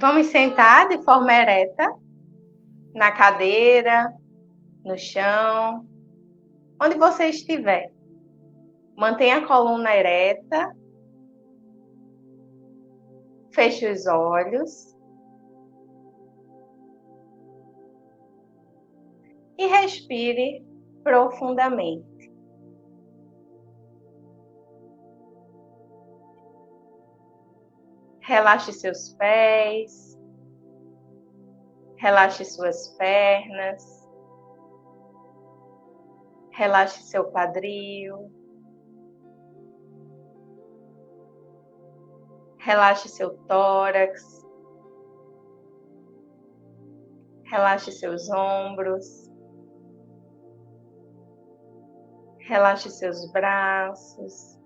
Vamos sentar de forma ereta, na cadeira, no chão, onde você estiver. Mantenha a coluna ereta. Feche os olhos. E respire profundamente. Relaxe seus pés, relaxe suas pernas, relaxe seu quadril, relaxe seu tórax, relaxe seus ombros, relaxe seus braços.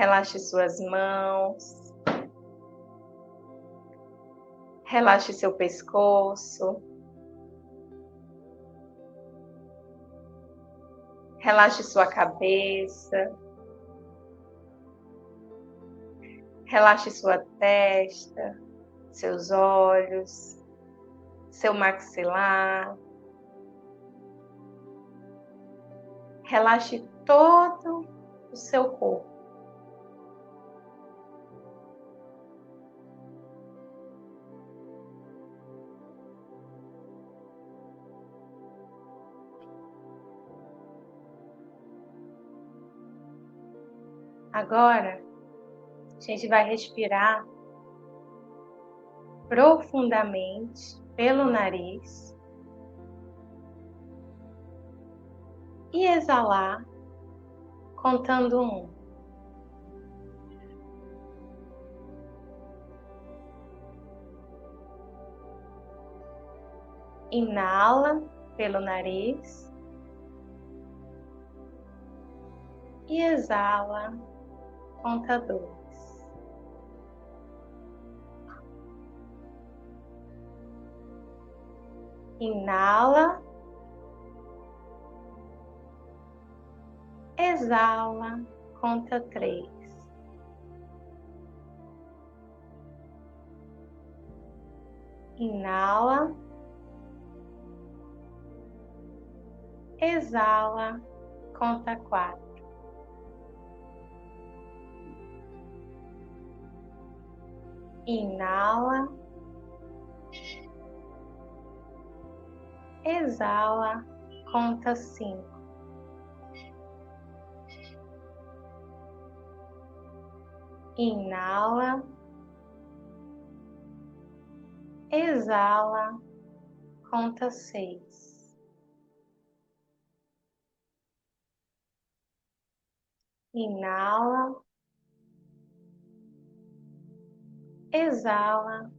Relaxe suas mãos. Relaxe seu pescoço. Relaxe sua cabeça. Relaxe sua testa, seus olhos, seu maxilar. Relaxe todo o seu corpo. Agora, a gente vai respirar profundamente pelo nariz e exalar contando um. Inala pelo nariz e exala conta dois. Inala, exala, conta três. Inala, exala, conta quatro. Inala, exala, conta cinco. Inala, exala, conta seis. Inala, exala,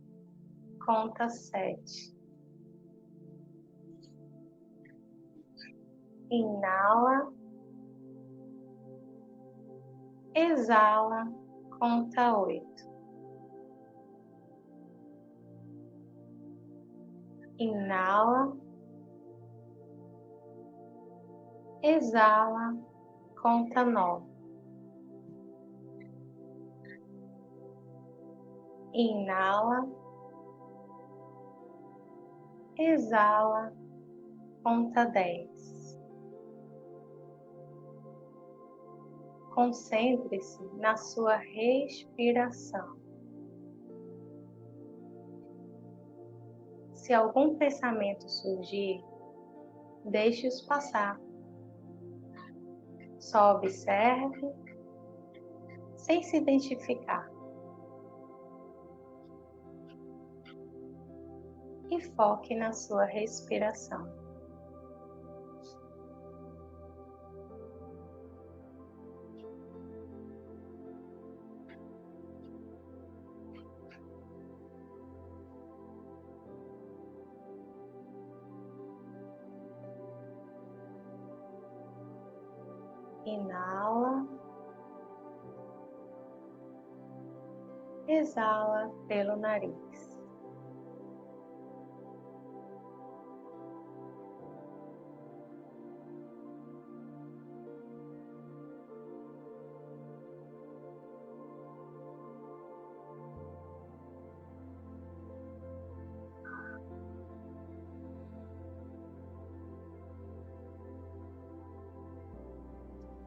conta sete. Inala, exala, conta oito. Inala, exala, conta nove. Inala, exala, conta dez. Concentre-se na sua respiração. Se algum pensamento surgir, deixe-os passar. Só observe sem se identificar. E foque na sua respiração. Inala, exala pelo nariz.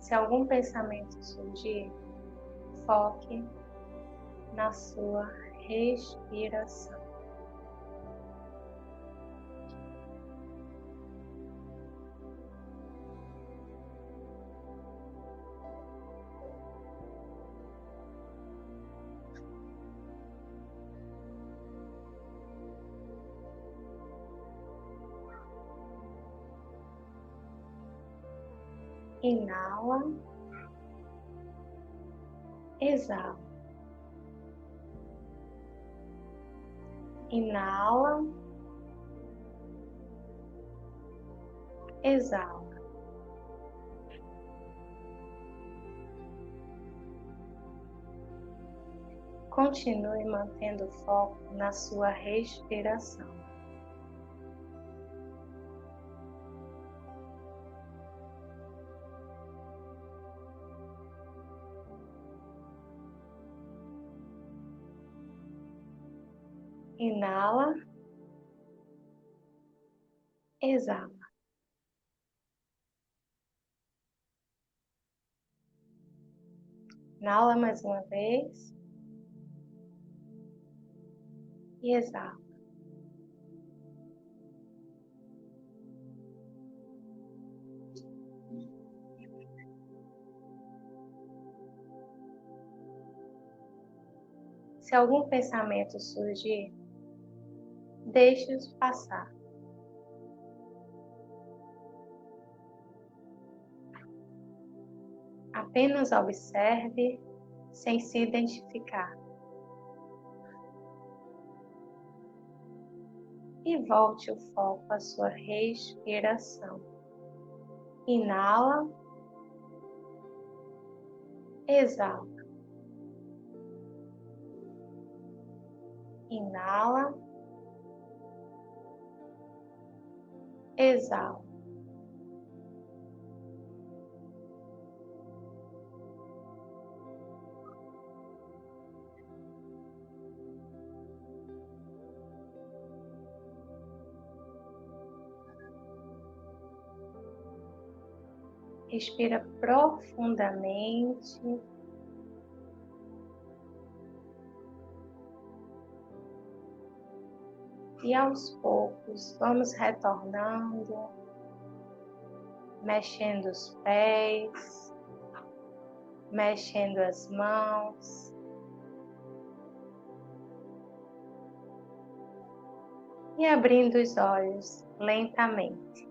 Se algum pensamento surgir, foque na sua respiração. Inala, exala. Inala, exala. Continue mantendo foco na sua respiração. Inala, exala. Inala mais uma vez e exala. Se algum pensamento surgir, deixe-os passar. Apenas observe sem se identificar. E volte o foco à sua respiração. Inala, exala. Inala, exala. Respira profundamente. E aos poucos vamos retornando, mexendo os pés, mexendo as mãos. E abrindo os olhos lentamente.